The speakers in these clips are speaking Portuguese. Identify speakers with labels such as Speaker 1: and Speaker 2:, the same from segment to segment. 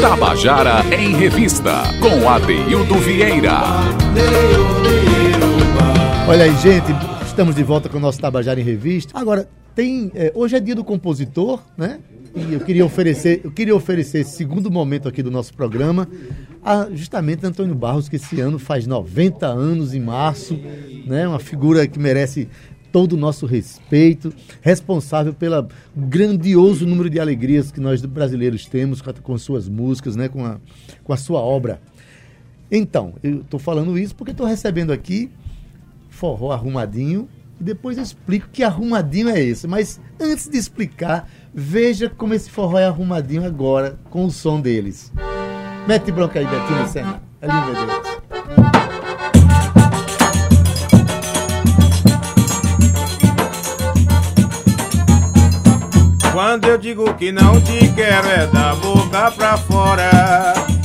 Speaker 1: Tabajara em Revista, com Adeildo Vieira.
Speaker 2: Olha aí, gente, estamos de volta com o nosso Tabajara em Revista. Agora, tem. é, hoje é dia do compositor, né? E eu queria oferecer, eu queria oferecer esse segundo momento aqui do nosso programa a justamente Antônio Barros, que esse ano faz 90 anos em março, né? Uma figura que merece todo o nosso respeito, responsável pelo grandioso número de alegrias que nós brasileiros temos com, suas músicas, né? com, a, com a sua obra. Então, eu estou falando isso porque estou recebendo aqui forró arrumadinho e depois eu explico que arrumadinho é esse. Mas antes de explicar, veja como esse forró é arrumadinho agora com o som deles. Mete bronca aí, Betinho Senna. Ali, meu Deus.
Speaker 3: Quando eu digo que não te quero é da boca pra fora.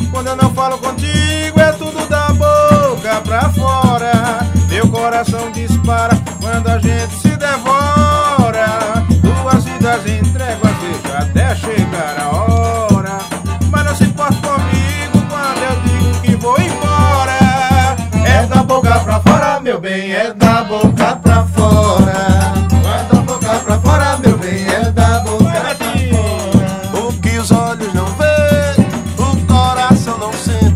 Speaker 3: Quando eu não falo contigo é tudo da boca pra fora. Meu coração dispara quando a gente se devora. Bem, é da boca pra fora. É da boca pra fora, meu bem, é da boca pra fora.
Speaker 4: O que os olhos não veem, o coração não sente.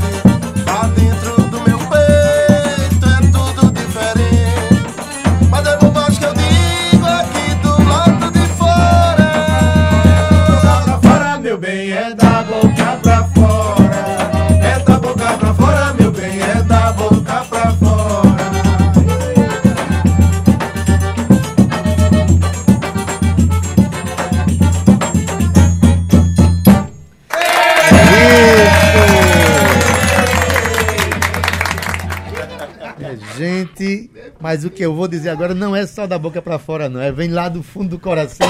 Speaker 4: Lá dentro do meu peito é tudo diferente. Mas é bobagem que eu digo aqui do lado de fora.
Speaker 3: boca pra fora, meu bem, é da
Speaker 2: mas o que eu vou dizer agora não é só da boca pra fora, não. É vem lá do fundo do coração.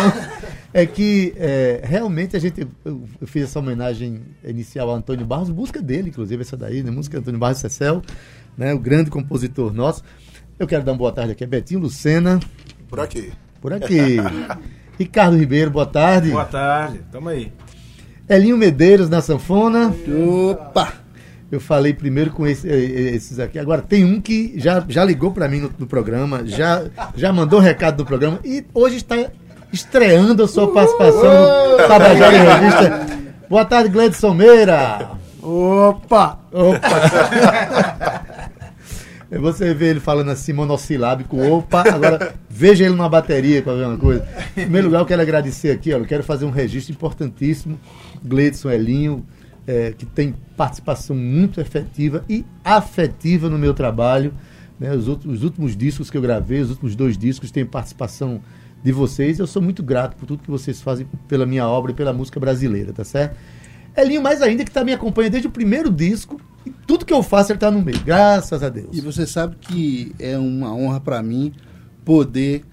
Speaker 2: É que é, realmente a gente. Eu, fiz essa homenagem inicial a Antônio Barros, música dele, inclusive, essa daí, né? Música Antônio Barros Cecel, né? O grande compositor nosso. Eu quero dar uma boa tarde aqui a Betinho Lucena,
Speaker 4: Por aqui.
Speaker 2: por aqui. Ricardo Ribeiro, boa tarde.
Speaker 3: Boa tarde, tamo aí.
Speaker 2: Elinho Medeiros na sanfona.
Speaker 5: Opa!
Speaker 2: Eu falei primeiro com esse- eh, esses aqui. Agora tem um que já, já ligou para mim no, no programa, já, já mandou recado do programa e hoje está estreando a sua participação no Tabajara em Revista. Boa tarde, Gledson Meira.
Speaker 5: Opa!
Speaker 2: Opa! Você vê ele falando assim, monossilábico, opa. Agora, veja ele numa bateria para ver uma coisa. Em primeiro lugar, eu quero agradecer aqui, ó, eu quero fazer um registro importantíssimo. Gleidson Elinho, eh, que tem participação muito efetiva e afetiva no meu trabalho. né? Os, outros- os últimos discos que eu gravei, os últimos dois discos, têm participação de vocês. Eu sou muito grato por tudo que vocês fazem pela minha obra e pela música brasileira, tá certo? Elinho, mais ainda, que tá me acompanha desde o primeiro disco. E tudo que eu faço, ele tá no meio. Graças a Deus.
Speaker 5: E você sabe que é uma honra para mim poder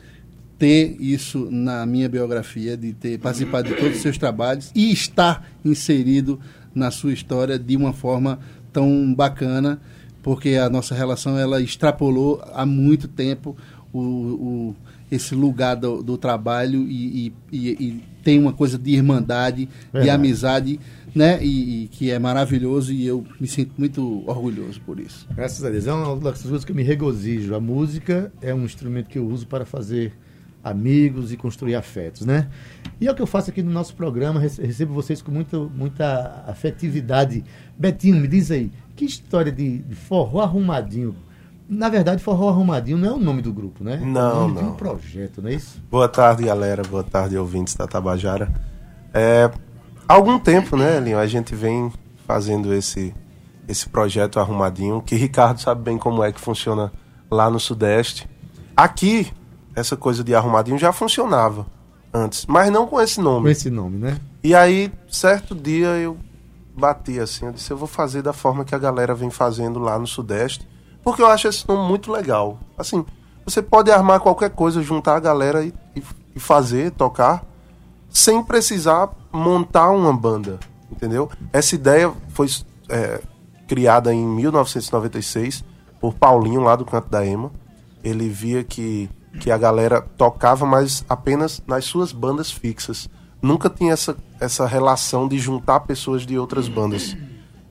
Speaker 5: ter isso na minha biografia, de ter participado de todos os seus trabalhos e estar inserido na sua história de uma forma tão bacana, porque a nossa relação ela extrapolou há muito tempo o, o- esse lugar do, do trabalho e, e- e- tem uma coisa de irmandade, de
Speaker 2: Verdade.
Speaker 5: amizade, né? E, e que é maravilhoso e eu me sinto muito orgulhoso por isso.
Speaker 2: Graças a Deus. É uma das coisas que eu me regozijo. A música é um instrumento que eu uso para fazer amigos e construir afetos, né? E é o que eu faço aqui no nosso programa. rece- Recebo vocês com muita, muita afetividade. Betinho, me diz aí, que história de, de forró arrumadinho? Na verdade, forró arrumadinho não é o nome do grupo, né? é
Speaker 4: Não,
Speaker 2: o nome de
Speaker 4: não.
Speaker 2: um projeto, não é isso?
Speaker 4: Boa tarde, galera. Boa tarde, ouvintes da Tabajara. É, há algum tempo, né, Linho, a gente vem fazendo esse, esse projeto arrumadinho, que Ricardo sabe bem como é que funciona lá no Sudeste. Aqui, essa coisa de arrumadinho já funcionava antes, mas não com esse nome.
Speaker 2: Com esse nome, né?
Speaker 4: E aí, certo dia, eu bati assim, eu disse, eu vou fazer da forma que a galera vem fazendo lá no Sudeste, porque eu acho esse nome muito legal. Assim, você pode armar qualquer coisa, juntar a galera e, e- e fazer, tocar, sem precisar montar uma banda, entendeu? Essa ideia foi é, criada em 1996 por Paulinho, lá do Canto da Ema, ele via que, que a galera tocava, mas apenas nas suas bandas fixas. Nunca tinha essa, essa relação de juntar pessoas de outras bandas.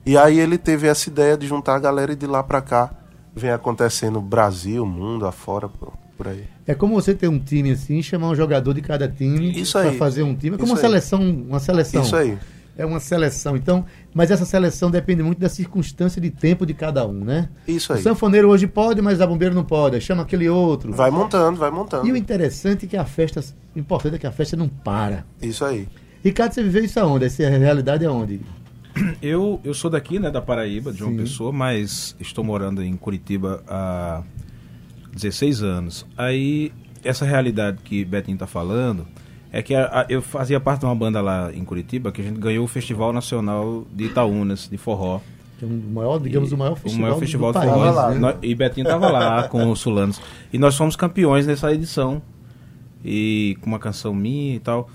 Speaker 4: E aí ele teve essa ideia de juntar a galera e de lá pra cá vem acontecendo Brasil, mundo afora, por, por aí.
Speaker 2: É como você ter um time assim, chamar um jogador de cada time para fazer um time. É como uma
Speaker 4: aí.
Speaker 2: seleção, uma seleção.
Speaker 4: Isso aí.
Speaker 2: É uma seleção. Então, mas essa seleção depende muito da circunstância de tempo de cada um, né?
Speaker 4: Isso
Speaker 2: O
Speaker 4: aí.
Speaker 2: sanfoneiro hoje pode, mas a bombeiro não pode. Chama aquele outro.
Speaker 4: Vai montando, vai montando.
Speaker 2: E o interessante é que a festa, o importante é que a festa não para.
Speaker 4: Isso aí.
Speaker 2: Ricardo, você viveu isso aonde? Essa realidade é onde?
Speaker 6: Eu, eu sou daqui, né, da Paraíba, de João
Speaker 2: Sim.
Speaker 6: Pessoa, mas estou morando em Curitiba há 16 anos. Aí, essa realidade que Betinho tá falando é que a- a- eu fazia parte de uma banda lá em Curitiba que a gente ganhou o Festival Nacional de Itaúnas, de forró.
Speaker 2: Que é um maior, digamos, o maior festival,
Speaker 6: o maior festival
Speaker 2: do
Speaker 6: de
Speaker 2: país.
Speaker 6: forró.
Speaker 2: né?
Speaker 6: Nó- E Betinho tava lá com os Sulanos. E nós fomos campeões nessa edição. E com uma canção minha e tal.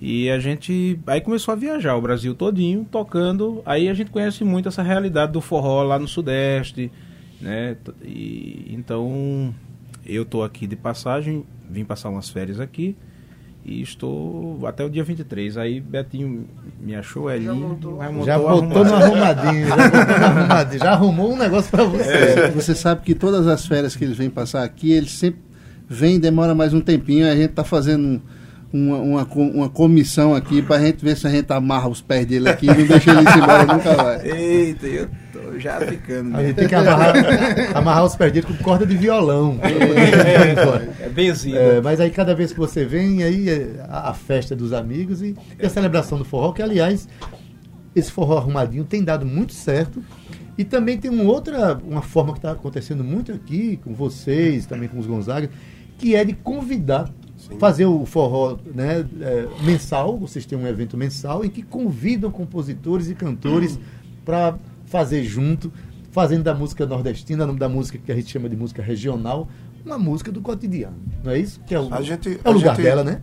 Speaker 6: E a gente aí começou a viajar o Brasil todinho, tocando. Aí a gente conhece muito essa realidade do forró lá no Sudeste, né? E, então eu tô aqui de passagem, vim passar umas férias aqui. E estou até o dia 23. Aí Betinho me achou ali. aí
Speaker 2: Já botou no arrumadinho, já botou no arrumadinho, já arrumou um negócio pra você.
Speaker 5: É, Você sabe que todas as férias que eles vêm passar aqui, eles sempre vêm e demora mais um tempinho. A gente tá fazendo um- uma, uma, uma comissão aqui pra gente ver se a gente amarra os pés dele aqui e não deixa ele ir embora nunca vai.
Speaker 6: Eita, eu tô já ficando.
Speaker 2: A gente tem que amarrar, amarrar os perdidos com corda de violão.
Speaker 6: É benzido.
Speaker 2: É, mas aí cada vez que você vem, aí é a, a festa dos amigos e, e a celebração do forró, que aliás, esse forró arrumadinho tem dado muito certo. E também tem uma outra, uma forma que está acontecendo muito aqui, com vocês, também com os Gonzaga, que é de convidar, fazer o forró né, é, mensal, vocês têm um evento mensal em que convidam compositores e cantores para fazer junto, fazendo da música nordestina, da música que a gente chama de música regional, uma música do cotidiano. Não é isso? Que é o,
Speaker 4: A gente-
Speaker 2: é o lugar
Speaker 4: gente-
Speaker 2: dela, né?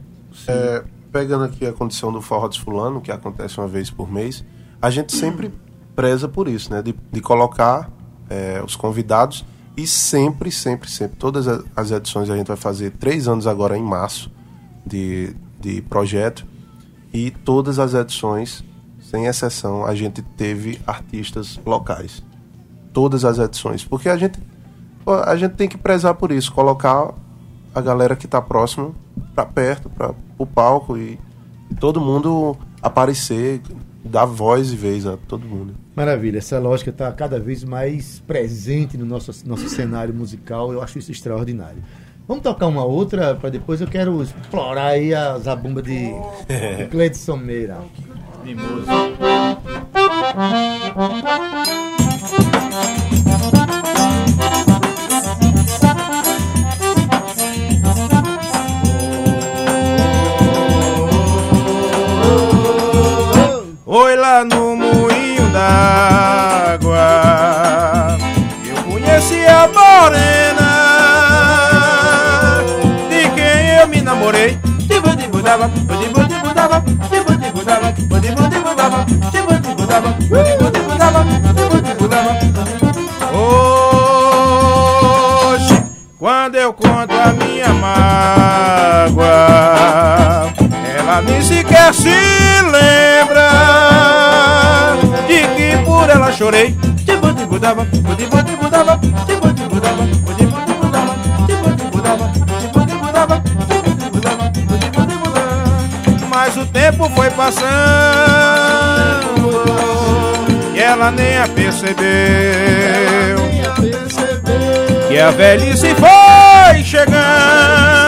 Speaker 4: É, pegando aqui a condição do forró desfulano, que acontece uma vez por mês, a gente sempre preza por isso, né? De, de colocar é, os convidados e sempre, sempre, sempre, todas as edições a gente vai fazer três anos agora em março de, de projeto e todas as edições, sem exceção, a gente teve artistas locais. Todas as edições. Porque a gente, a gente tem que prezar por isso, colocar a galera que está próximo para perto, para o palco e, e todo mundo aparecer, dar voz e vez a todo mundo.
Speaker 2: Maravilha, essa lógica está cada vez mais presente no nosso, nosso cenário musical, eu acho isso extraordinário. Vamos tocar uma outra, para depois eu quero explorar aí a zabumba de Cleidson Meira.
Speaker 3: Oi lá no moinho d'água Eu conheci a morena. De quem eu me namorei? Dibu-dibu-dava, dibu-dibu-dava, sequer se lembra De que por ela chorei. Dibu-dibu-dava, dibu-dibu-dava, dibu-dibu-dava, dibu-dibu-dava, dibu-dibu-dava, dibu-dibu-dava. Mas o tempo foi passando E ela nem a percebeu. Que a velhice foi chegando,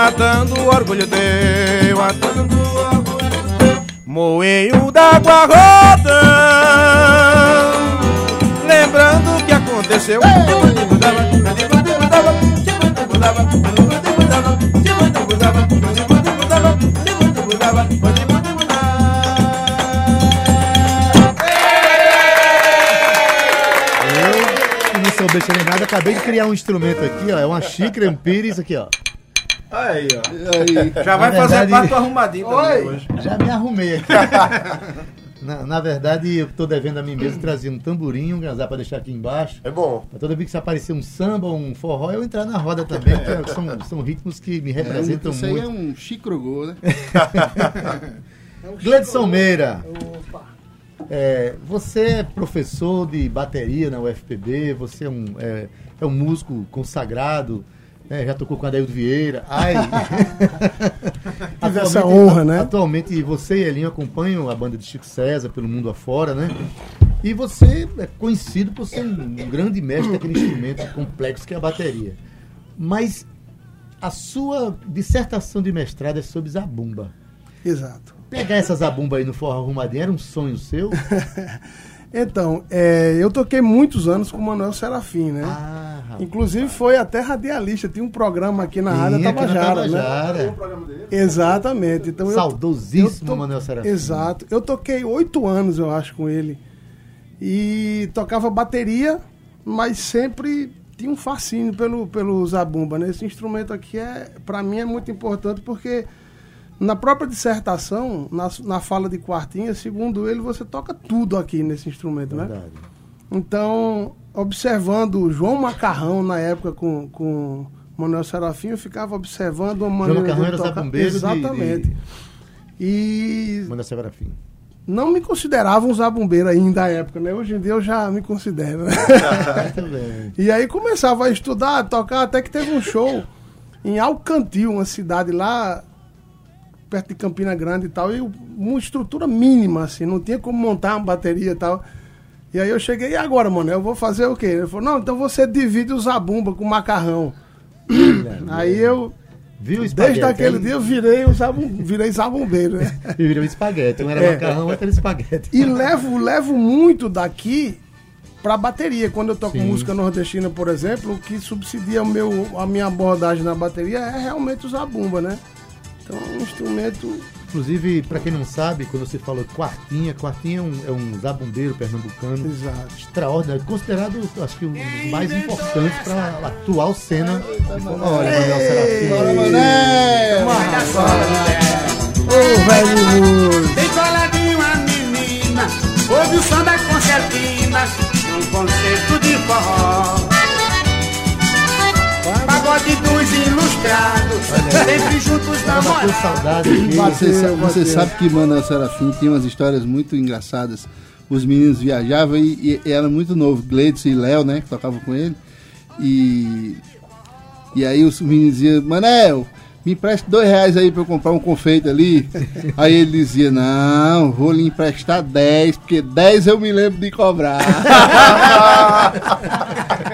Speaker 3: matando o orgulho teu, matando o orgulho teu. Moinho d'água rodando, lembrando o que aconteceu.
Speaker 2: Eu, não sou besta nem nada, acabei de criar um instrumento aqui, ó, é uma xícara, um pires aqui, ó.
Speaker 3: Aí, ó.
Speaker 5: Aí,
Speaker 3: Já vai
Speaker 2: Na
Speaker 3: fazer
Speaker 2: verdade-
Speaker 3: parte arrumadinho também hoje.
Speaker 2: Já me arrumei aqui. Na, na verdade, eu tô devendo a mim mesmo trazer um tamborim, um ganzá pra deixar aqui embaixo.
Speaker 4: É bom.
Speaker 2: Pra toda vez que se aparecer um samba, um forró, eu entrar na roda também, porque são, são ritmos que me representam
Speaker 5: Isso aí
Speaker 2: muito.
Speaker 5: é um chicrogô, né?
Speaker 2: Gledson Meira. É, você é professor de bateria na UFPB, você é um, é, é um músico consagrado, né, já tocou com Adaildo Vieira. Ai.
Speaker 7: Tive essa honra, né?
Speaker 2: Atualmente você e Elinho acompanham a banda de Chico César pelo mundo afora, né? E você é conhecido por ser um grande mestre daquele instrumento complexo que é a bateria. Mas a sua dissertação de mestrado é sobre zabumba.
Speaker 7: Exato.
Speaker 2: Pegar essa zabumba aí no forró arrumadinho era um sonho seu?
Speaker 7: Então, é, eu toquei muitos anos com o Manuel Serafim, né?
Speaker 2: Ah, rapaz.
Speaker 7: Inclusive foi até radialista, tinha um programa aqui na Rádio
Speaker 2: na
Speaker 7: Tabajara, né? Exatamente. Então, eu-
Speaker 2: Saudosíssimo
Speaker 7: eu to-
Speaker 2: Manuel Serafim.
Speaker 7: Exato. Eu toquei oito anos, eu acho, com ele. E tocava bateria, mas sempre tinha um fascínio pelo, pelo zabumba, né? Esse instrumento aqui, é, para mim, é muito importante porque na própria dissertação, na, na fala de Quartinha, segundo ele, você toca tudo aqui nesse instrumento, né?
Speaker 2: Verdade.
Speaker 7: Então, observando o João Macarrão na época com, com Manuel Serafim, eu ficava observando a maneira
Speaker 2: Macarrão
Speaker 7: dele
Speaker 2: era
Speaker 7: tocar.
Speaker 2: zabumbeiro de-
Speaker 7: Exatamente.
Speaker 2: de-
Speaker 7: E
Speaker 2: Manuel Serafim.
Speaker 7: não me considerava um zabumbeiro ainda à época, né? Hoje em dia eu já me considero. né? E aí começava a estudar, a tocar, até que teve um show em Alcantil, uma cidade lá perto de Campina Grande e tal, e uma estrutura mínima, assim, não tinha como montar uma bateria e tal. E aí eu cheguei, e agora, mano, eu vou fazer o quê? Ele falou, não, então você divide o zabumba com o macarrão. aí eu,
Speaker 2: Viu
Speaker 7: desde aquele dia, eu virei, o zabum, virei zabumbeiro, né?
Speaker 2: Virou espaguete. Um era
Speaker 7: É.
Speaker 2: macarrão, outro era espaguete.
Speaker 7: E levo, levo muito daqui pra bateria. Quando eu toco
Speaker 2: Sim.
Speaker 7: música nordestina, por exemplo, o que subsidia o meu, a minha abordagem na bateria é realmente o zabumba, né? Então é um instrumento.
Speaker 2: Inclusive, pra quem não sabe, quando você falou quartinha, quartinha é um, é um zabumbeiro pernambucano
Speaker 7: Exato.
Speaker 2: extraordinário, considerado, acho que, um dos mais importantes para a atual cena. Olha, Manuel Serafim.
Speaker 5: Bora, Mané!
Speaker 7: Ô, velho!
Speaker 8: Coladinho a menina Ouve o som das concertinas Num concerto de forró Sempre juntos namorados
Speaker 2: saudade.
Speaker 5: Você, você sabe que Manuel Serafim tinha umas histórias muito engraçadas. Os meninos viajavam e, e era muito novo. Gleidson e Léo, né? Que tocavam com ele. E, e aí os meninos diziam, Manel, me empreste dois reais aí pra eu comprar um confeito ali. aí ele dizia, não, vou lhe emprestar dez, porque dez eu me lembro de cobrar.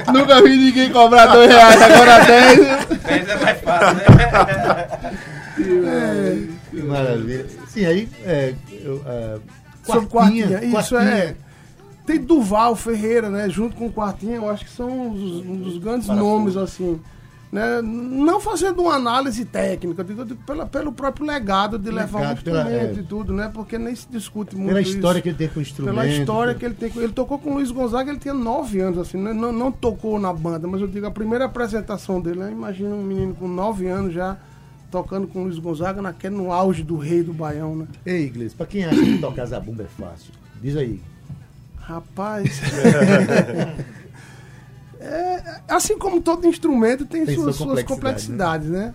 Speaker 5: Nunca vi ninguém cobrar dois reais, agora dez.
Speaker 6: Mas é?
Speaker 2: Que maravilha. Sim, aí. É, eu, é,
Speaker 7: Sobre
Speaker 2: quartinha,
Speaker 7: Quartinha, isso
Speaker 2: quartinha.
Speaker 7: é. Tem Duval Ferreira, né? Junto com o Quartinha, eu acho que são os- um dos grandes nomes, assim. Né? Não fazendo uma análise técnica, eu digo, eu digo pela, pelo próprio legado de levar um
Speaker 2: Legado, pela-
Speaker 7: instrumento
Speaker 2: é.
Speaker 7: e tudo, né? Porque nem se discute muito
Speaker 2: Pela
Speaker 7: isso.
Speaker 2: história que ele tem com o instrumento.
Speaker 7: Pela história que ele tem. com- Ele tocou com o Luiz Gonzaga, ele tinha nove anos, assim, né? não, não tocou na banda, mas eu digo, a primeira apresentação dele, né? imagina um menino com nove anos já tocando com o Luiz Gonzaga naquele, no auge do rei do Baião, né?
Speaker 2: Ei, Iglesias, pra quem acha que tocar zabumba é fácil, diz aí.
Speaker 7: Rapaz. É, assim como todo instrumento tem,
Speaker 2: Tem
Speaker 7: suas,
Speaker 2: sua
Speaker 7: suas
Speaker 2: complexidade,
Speaker 7: complexidades, né?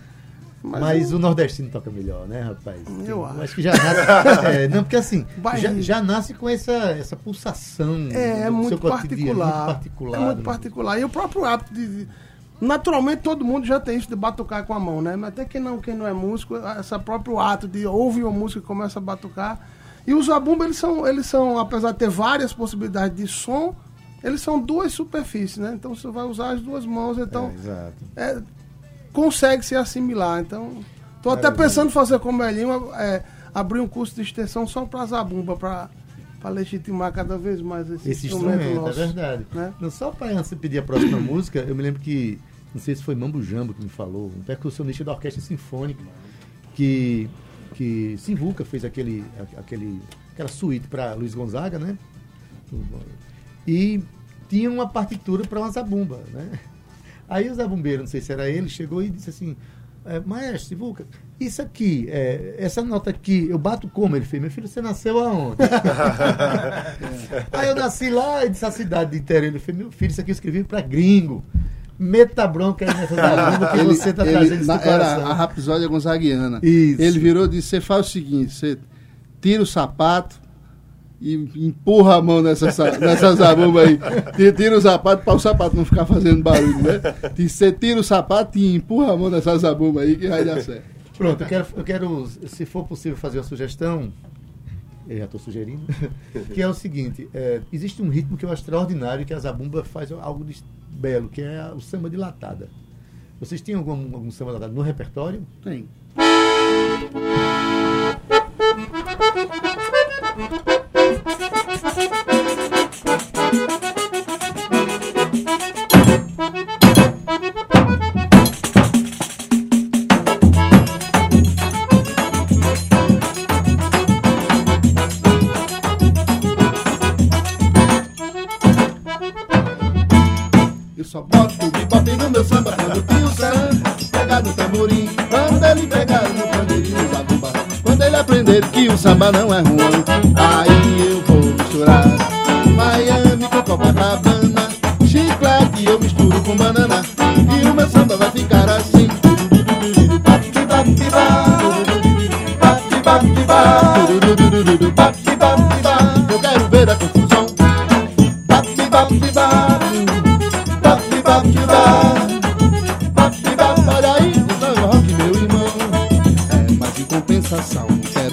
Speaker 2: Mas, o nordestino toca melhor, né, rapaz?
Speaker 7: Eu
Speaker 2: Tem-
Speaker 7: acho.
Speaker 2: que já nasce. é, não, porque assim, já, já nasce com essa, essa pulsação.
Speaker 7: É, é muito particular.
Speaker 2: muito particular.
Speaker 7: É muito
Speaker 2: né?
Speaker 7: particular. E o próprio hábito de. de- Naturalmente todo mundo já tem isso de batucar com a mão, né? Mas até quem não, quem não é músico, esse próprio ato de ouvir uma música e começa a batucar. E os zabumba, eles são, eles são, apesar de ter várias possibilidades de som, eles são duas superfícies, né? Então você vai usar as duas mãos, então
Speaker 2: É, exato.
Speaker 7: é, consegue se assimilar. Então, tô até pensando em fazer como Elinho, é, abrir um curso de extensão só para zabumba, para legitimar cada vez mais esse,
Speaker 2: Esse
Speaker 7: instrumento,
Speaker 2: instrumento,
Speaker 7: nosso.
Speaker 2: é verdade.
Speaker 7: né?
Speaker 2: Não, só para de pedir a próxima música, eu me lembro que, não sei se foi Mambo Jambo que me falou, um percussionista da Orquestra Sinfônica, que, que Simvuca fez aquele, aquele, aquela suíte para Luiz Gonzaga, né? E tinha uma partitura para uma zabumba, né? Aí o zabumbeiro, não sei se era ele, chegou e disse assim: é, maestro, Sivuca, isso aqui, é, essa nota aqui, eu bato como? Ele fez, meu filho, você nasceu aonde? Aí eu nasci lá e disse a cidade de interior. Ele fez, meu filho, isso aqui eu escrevi pra gringo. Meta bronca aí nessa zabumba que
Speaker 5: Ele-
Speaker 2: você tá
Speaker 5: ele-
Speaker 2: trazendo isso
Speaker 5: na-. Era a rapsódia gonzaguiana.
Speaker 2: Isso.
Speaker 5: Ele virou e disse: você faz o seguinte, você tira o sapato e empurra a mão nessa, sa- nessa zabumba aí. Tira, o sapato para o sapato não ficar fazendo barulho, né? Você tira o sapato e empurra a mão nessa zabumba aí que vai dar certo.
Speaker 2: Pronto, eu quero, eu quero, se for possível, fazer uma sugestão. Eu já estou sugerindo. Que é o seguinte: é, existe um ritmo que eu acho extraordinário que a Zabumba faz algo de belo, que é o samba de latada. Vocês têm algum, algum samba latado no repertório?
Speaker 5: Tem. Samba não é ruim, aí eu vou misturar Miami com Copacabana. Chiclete eu misturo com banana. E o meu samba vai ficar assim. Eu quero ver a confusão.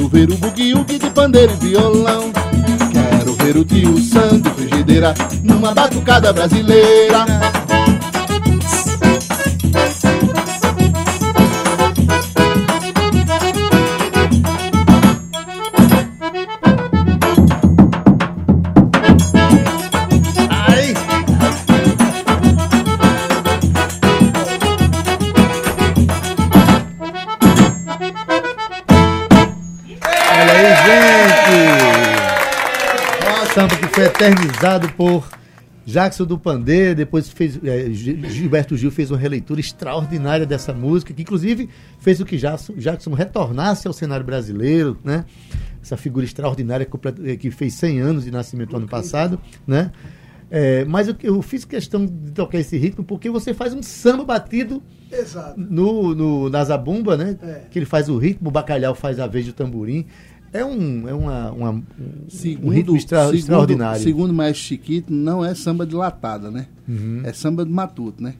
Speaker 5: Quero ver o bugue-ugue de pandeiro e violão. Quero ver o tio Santo frigideira numa batucada brasileira.
Speaker 2: Eternizado por Jackson do Pandeiro, depois fez, é, Gi- Gilberto Gil fez uma releitura extraordinária dessa música, que inclusive fez o que Jackson, Jackson retornasse ao cenário brasileiro, né? Essa figura extraordinária complet- eh, que fez 100 anos de nascimento ano passado, né? É, mas eu, eu fiz questão de tocar esse ritmo porque você faz um samba batido
Speaker 7: Exato.
Speaker 2: no, no, na zabumba, né?
Speaker 7: É.
Speaker 2: Que ele faz o ritmo, o bacalhau faz a vez do tamborim. É um, é uma, uma- um, um ritmo extra-
Speaker 5: segundo-
Speaker 2: extraordinário.
Speaker 5: Segundo o Maestro Chiquito, não é samba de latada, né?
Speaker 2: Uhum.
Speaker 5: É samba de matuto, né?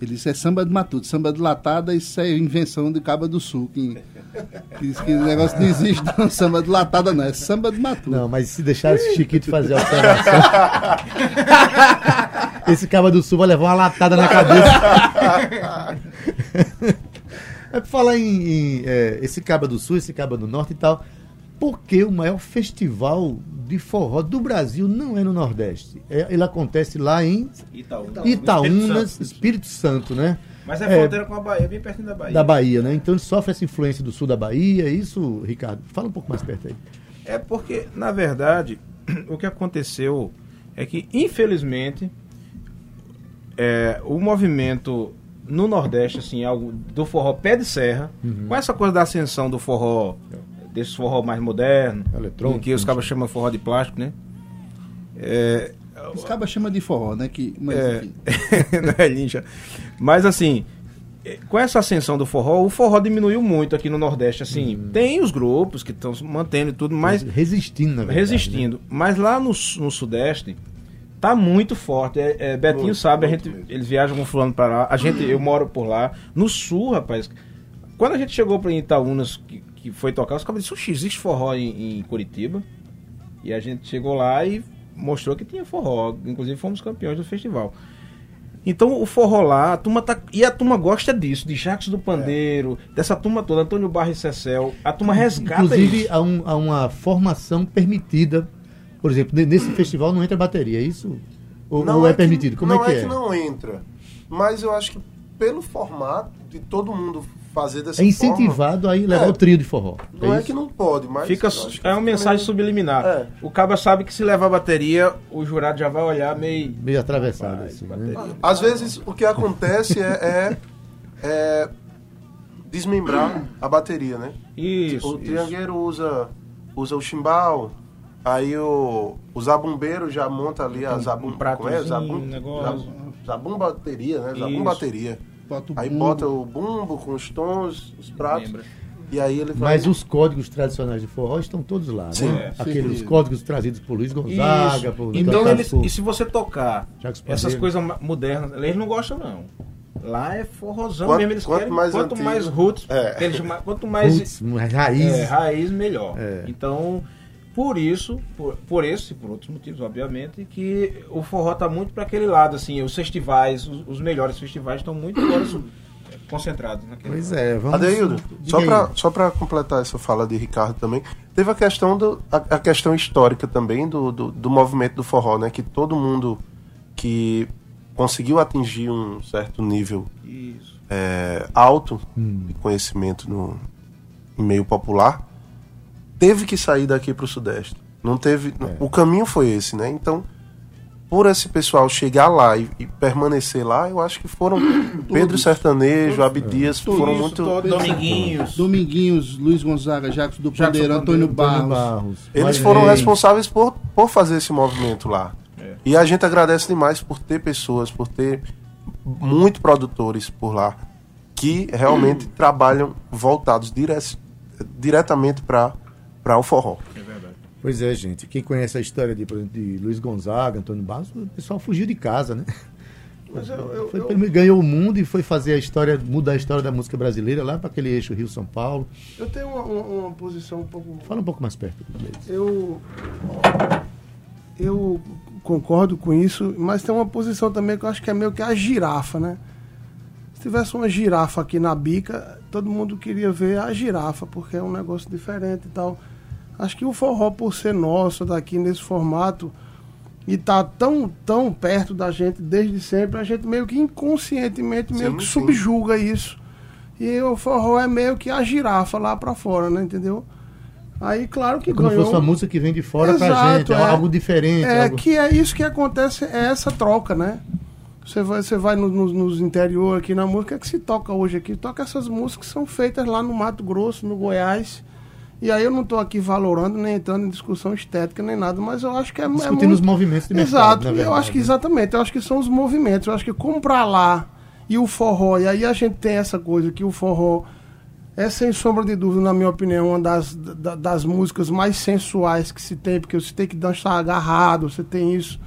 Speaker 5: Ele disse é samba de matuto. Samba de latada, isso é invenção de Caba do Sul. Que, que diz que o negócio não existe, não. Samba de latada não, é samba de matuto.
Speaker 2: Não, mas se deixar esse Chiquito fazer a observação. esse caba do sul vai levar uma latada na cabeça. é pra falar em, em, é, esse caba do sul, esse caba do norte e tal. Porque o maior festival de forró do Brasil não é no Nordeste. É- ele acontece lá em
Speaker 3: Itaú.
Speaker 2: Itaúnas, Espírito Santo, né?
Speaker 3: Mas é,
Speaker 2: É.
Speaker 3: fronteira com a Bahia, bem pertinho da Bahia.
Speaker 2: Da Bahia, né? Então ele sofre essa influência do sul da Bahia, é isso, Ricardo? Fala um pouco mais perto aí.
Speaker 3: É porque, na verdade, o que aconteceu é que, infelizmente, é, o movimento no Nordeste, assim, algo do forró pé de serra,
Speaker 2: Uhum.
Speaker 3: com essa coisa da ascensão do forró, desse forró mais moderno,
Speaker 2: Eletrônico,
Speaker 3: que os
Speaker 2: né?
Speaker 3: cabas chamam forró de plástico, né? É,
Speaker 5: Os cabas chamam de forró, né? Que, mas,
Speaker 3: é,
Speaker 5: enfim.
Speaker 3: não é lincha. Mas assim, eh, com essa ascensão do forró, o forró diminuiu muito aqui no Nordeste. Assim,
Speaker 2: Uhum.
Speaker 3: tem os grupos que estão mantendo e tudo, mas
Speaker 2: resistindo, na verdade.
Speaker 3: resistindo. Mas lá no, no Sudeste tá muito forte. É, é, Betinho
Speaker 4: Muito,
Speaker 3: sabe, a
Speaker 4: muito
Speaker 3: gente,
Speaker 4: mesmo.
Speaker 3: eles viajam com fulano para lá. A gente, eu moro por lá. No Sul, rapaz, quando a gente chegou para Itaúnas, que, que foi tocar, os caras disseram, "Oxi, existe forró em, em Curitiba? E a gente chegou lá e mostrou que tinha forró. Inclusive fomos campeões do festival. Então o forró lá, a turma tá. E a turma gosta disso, de Jacques do Pandeiro, dessa turma toda, Antônio Barra e Cecel. A turma resgata
Speaker 2: Inclusive,
Speaker 3: isso.
Speaker 2: há, um- há uma formação permitida. Por exemplo, ne- nesse festival não entra bateria, é isso? Ou, ou é,
Speaker 4: que-
Speaker 2: permitido? Como
Speaker 4: não
Speaker 2: é que é?
Speaker 4: não entra. Mas eu acho que pelo formato de todo mundo fazer dessa
Speaker 2: É incentivado aí levar
Speaker 4: É.
Speaker 2: o trio de forró.
Speaker 4: forma, não é,
Speaker 2: isso?
Speaker 4: que não pode, mas
Speaker 3: Fica, é uma mensagem subliminar.
Speaker 4: É.
Speaker 3: O caba sabe que se levar bateria, o jurado já vai olhar meio.
Speaker 2: Meio atravessado, assim,
Speaker 3: bateria.
Speaker 2: né?
Speaker 4: Às vezes o que acontece é, é- é desmembrar a bateria, né?
Speaker 6: Isso.
Speaker 4: O
Speaker 6: isso.
Speaker 4: triangueiro usa, usa o chimbal, aí o, o zabumbeiro já monta ali a zabum,
Speaker 6: um pratozinho,
Speaker 4: como é? Zabum,
Speaker 6: um negócio.
Speaker 4: zabum, zabum bateria, né? Zabum
Speaker 6: Isso.
Speaker 4: bateria.
Speaker 5: Bota o
Speaker 4: Aí
Speaker 5: bumbo.
Speaker 4: bota o bumbo com os tons, os pratos,
Speaker 6: Lembra.
Speaker 4: e aí ele vai...
Speaker 2: Mas os códigos tradicionais de forró estão todos lá,
Speaker 4: Sim,
Speaker 2: né?
Speaker 5: é.
Speaker 2: Aqueles
Speaker 5: Sim.
Speaker 2: códigos trazidos por Luiz Gonzaga, por
Speaker 6: Então, eles,
Speaker 2: por-
Speaker 6: e se você tocar essas coisas modernas, eles não gostam, não. Lá é forrozão
Speaker 4: Quanto-
Speaker 6: mesmo, eles
Speaker 4: quanto
Speaker 6: querem.
Speaker 4: mais
Speaker 6: quanto
Speaker 4: antigo-
Speaker 6: mais roots,
Speaker 4: É.
Speaker 6: eles quanto mais
Speaker 2: mais raiz.
Speaker 6: é, raiz, melhor.
Speaker 2: É.
Speaker 6: Então, por isso, por, por esse e por outros motivos, obviamente, que o forró tá muito para aquele lado, assim, os festivais, os, os melhores festivais estão muito agora concentrados naquele
Speaker 2: Pois
Speaker 6: lado.
Speaker 2: é, vamos.
Speaker 4: Adeildo, só pra, só pra completar essa fala de Ricardo também, teve a questão, do, a, a questão histórica também do, do, do movimento do forró, né? Que todo mundo que conseguiu atingir um certo nível
Speaker 6: Isso.
Speaker 4: é, alto
Speaker 2: Hum.
Speaker 4: de conhecimento no em meio popular teve que sair daqui para o Sudeste. Não teve.
Speaker 2: É.
Speaker 4: O caminho foi esse, né? Então, por esse pessoal chegar lá e, e permanecer lá, eu acho que foram Pedro Sertanejo, Abdias, foram
Speaker 6: Isso,
Speaker 4: muito.
Speaker 6: todo- Dominguinhos.
Speaker 5: Dominguinhos, Luiz Gonzaga, Jacques do Pandeiro, Antônio
Speaker 2: Antônio
Speaker 5: Barros.
Speaker 2: Barros.
Speaker 4: Eles foram responsáveis por, por fazer esse movimento lá.
Speaker 6: É.
Speaker 4: E a gente agradece demais por ter pessoas, por ter muito produtores por lá que realmente trabalham voltados dire- diretamente para o forró.
Speaker 6: É verdade.
Speaker 2: Pois é, gente. Quem conhece a história de, por exemplo, de Luiz Gonzaga, Antônio Barros, o pessoal fugiu de casa, né?
Speaker 7: Mas eu, eu,
Speaker 2: Foi,
Speaker 7: eu-
Speaker 2: ele ganhou o mundo e foi fazer a história, mudar a história da música brasileira lá para aquele eixo Rio-São Paulo.
Speaker 7: eu tenho uma, uma- uma posição um pouco.
Speaker 2: Fala um pouco mais perto.
Speaker 7: Eu. Eu concordo com isso, mas tem uma posição também que eu acho que é meio que a girafa, né? Se tivesse uma girafa aqui na bica, todo mundo queria ver a girafa, porque é um negócio diferente e tal. Acho que o forró, por ser nosso, daqui nesse formato, e tá tão, tão perto da gente desde sempre, a gente meio que inconscientemente meio
Speaker 4: Sim,
Speaker 7: que
Speaker 4: sim.
Speaker 7: subjuga isso. E o forró é meio que a girafa lá pra fora, né? Entendeu? Aí, claro que
Speaker 2: É como se
Speaker 7: ganhou.
Speaker 2: fosse uma música que vem de fora pra
Speaker 7: Exato,
Speaker 2: gente, é,
Speaker 7: é.
Speaker 2: algo diferente.
Speaker 7: É
Speaker 2: algo...
Speaker 7: que é isso que acontece, é essa troca, né? Você vai, você vai no- no- nos interior aqui na música, o que é que se toca hoje aqui? Toca essas músicas que são feitas lá no Mato Grosso, no Goiás. E aí eu não estou aqui valorando, nem entrando em discussão estética, nem nada, mas eu acho que é, é
Speaker 2: Discutindo
Speaker 7: muito-
Speaker 2: os movimentos de mercado.
Speaker 7: Exato, eu acho que
Speaker 2: né?
Speaker 7: exatamente, eu acho que são os movimentos. Eu acho que comprar lá e o forró, e aí a gente tem essa coisa que o forró é sem sombra de dúvida, na minha opinião, uma das, da- das músicas mais sensuais que se tem, porque você tem que dançar agarrado, você tem isso.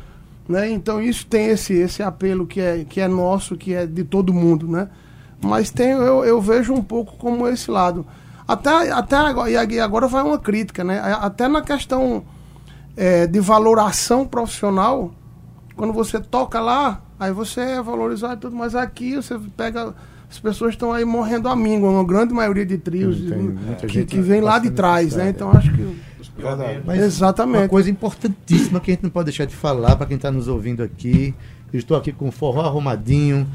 Speaker 7: Né? Então isso tem esse, esse apelo que é, que é nosso, que é de todo mundo, né? Mas tem, eu, eu vejo um pouco como esse lado. Até, até agora, e agora vai uma crítica, né? Até na questão é, de valoração profissional, quando você toca lá, aí você é valorizado e tudo, mas aqui você pega. As pessoas estão aí morrendo a míngua, uma grande maioria de trios
Speaker 2: muita
Speaker 7: que, que vem lá de trás, né? Então acho que.
Speaker 2: Mas
Speaker 7: Exatamente.
Speaker 2: Uma coisa importantíssima que a gente não pode deixar de falar para quem está nos ouvindo aqui. Eu estou aqui com o Forró Arrumadinho,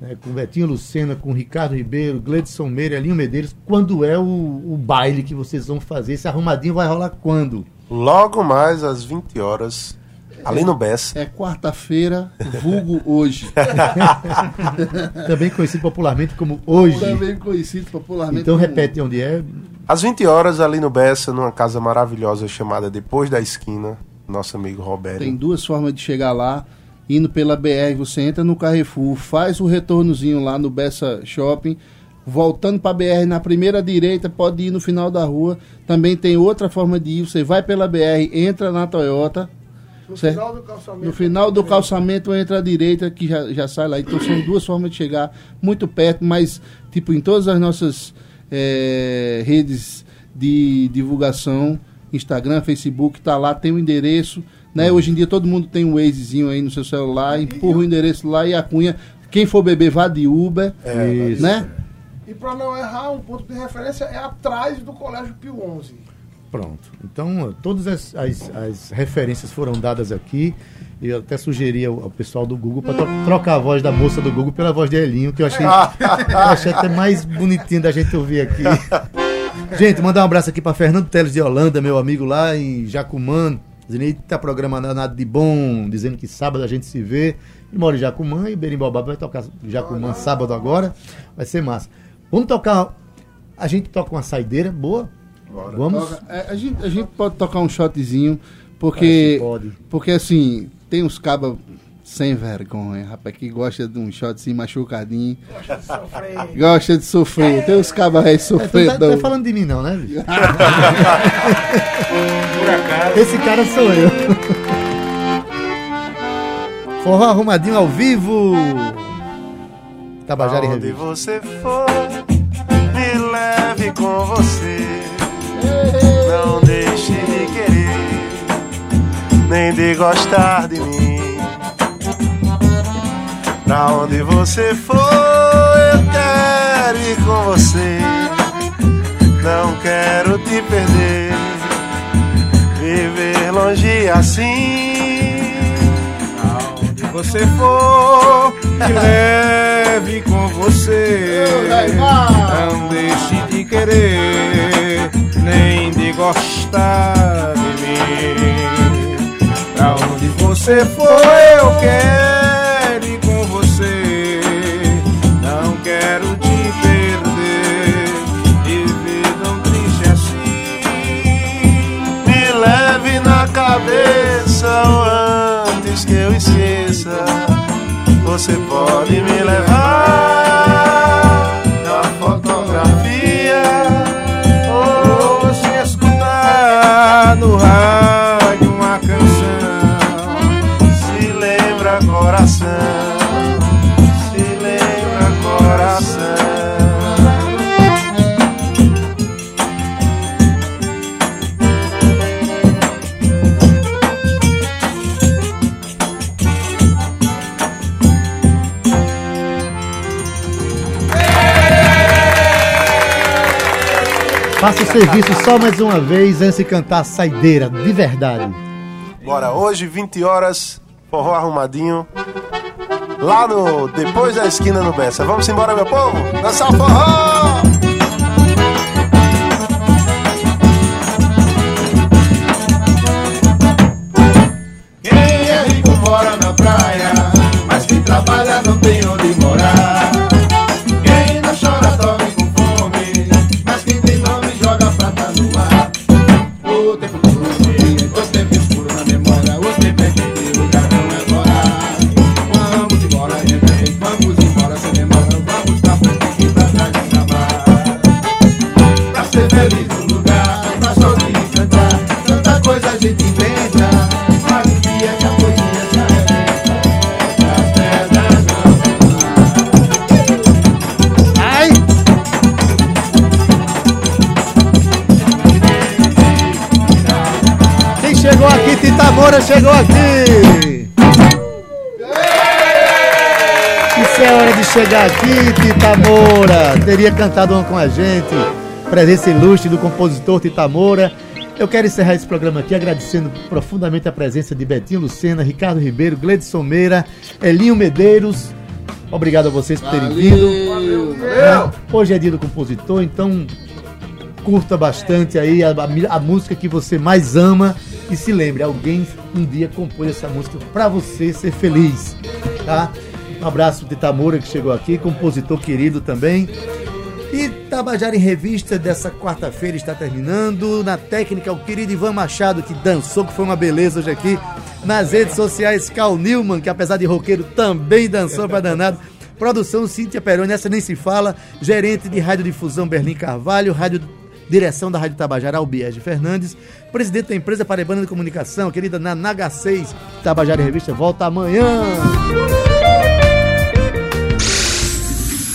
Speaker 2: né, com Betinho Lucena, com Ricardo Ribeiro, Gledson Meira, Elinho Medeiros. Quando é o, o baile que vocês vão fazer? Esse arrumadinho vai rolar quando?
Speaker 4: Logo mais às 20 horas, ali no BES,
Speaker 5: É quarta-feira, vulgo hoje.
Speaker 2: Também conhecido popularmente como Hoje.
Speaker 5: Também conhecido popularmente
Speaker 2: Então
Speaker 5: como-
Speaker 2: repete onde é.
Speaker 4: às 20 horas, ali no Bessa, numa casa maravilhosa chamada Depois da Esquina, nosso amigo Roberto.
Speaker 5: Tem duas formas de chegar lá. Indo pela BR, você entra no Carrefour, faz o retornozinho lá no Bessa Shopping. Voltando para BR na primeira direita, pode ir no final da rua. Também tem outra forma de ir. Você vai pela BR, entra na Toyota.
Speaker 7: No
Speaker 5: certo?
Speaker 7: final do calçamento.
Speaker 5: No final do calçamento entra à direita, que já, já sai lá. Então são duas formas de chegar muito perto, mas tipo em todas as nossas eh, redes de divulgação, Instagram, Facebook, tá lá, tem o endereço. Né? Hoje em dia todo mundo tem um Wazezinho aí no seu celular, empurra o endereço lá e a cunha. Quem for beber, vá de Uber.
Speaker 2: Isso.
Speaker 5: Né?
Speaker 7: E para não errar, um ponto de referência é atrás do Colégio Pio XI.
Speaker 2: Pronto. Então, todas as, as- as referências foram dadas aqui. E eu até sugeri ao, ao pessoal do Google para trocar a voz da moça do Google pela voz de Elinho, que eu achei, eu achei até mais bonitinho da gente ouvir aqui. Gente, mandar um abraço aqui para Fernando Teles de Holanda, meu amigo lá em Jacumã. Dizendo aí que tá programando nada de bom, dizendo que sábado a gente se vê. Ele mora em Jacumã e Berimbau vai tocar Jacumã sábado agora. Vai ser massa. Vamos tocar A gente toca uma saideira boa. Vamos.
Speaker 5: Toca- é, a, gente, a gente pode tocar um shotzinho, porque. Porque assim, tem uns cabas sem vergonha, rapaz, que gosta de um shotzinho machucadinho. Gosta de sofrer. Tem uns cabas aí
Speaker 2: É, tu não tá, tá falando de mim não, né, bicho? Esse cara sou eu. Forró arrumadinho ao vivo. Tabajara e
Speaker 4: Aonde
Speaker 2: Revista.
Speaker 4: você for, me leve com você. Não deixe de querer, nem de gostar de mim. Pra onde você for, eu quero ir com você. Não quero te perder, viver longe assim.
Speaker 3: Aonde você for, me leve com você. Não deixe de querer, nem de gostar de mim. Pra onde você for, eu quero Você
Speaker 4: pode me levar na fotografia.
Speaker 3: Ou você escutar no rádio
Speaker 2: serviço só mais uma vez antes de cantar saideira, de verdade.
Speaker 4: Bora, hoje, 20 horas, forró arrumadinho. Lá no. Depois da esquina no Bessa. Vamos embora, meu povo? Dançar forró!
Speaker 2: Chegar aqui, Tita Moura! Teria cantado uma com a gente, presença ilustre do compositor Tita Moura. Eu quero encerrar esse programa aqui agradecendo profundamente a presença de Betinho Lucena, Ricardo Ribeiro, Gledson Meira, Elinho Medeiros. Obrigado a vocês por terem vindo. né? Hoje é dia do compositor, então curta bastante aí a, a- a música que você mais ama e se lembre, alguém um dia compôs essa música pra você ser feliz, tá? Um abraço de Tamura que chegou aqui, compositor querido também. E Tabajara em Revista dessa quarta-feira está terminando. Na técnica, o querido Ivan Machado, que dançou, que foi uma beleza hoje aqui. Nas redes sociais, Cal Newman, que apesar de roqueiro também dançou pra danado. Produção Cíntia Peroni, essa nem se fala. Gerente de Radiodifusão Berlim Carvalho, rádio, direção da Rádio Tabajara Albiege Fernandes. Presidente da empresa Paraibana de Comunicação, querida Naná H6. Tabajara Revista volta amanhã.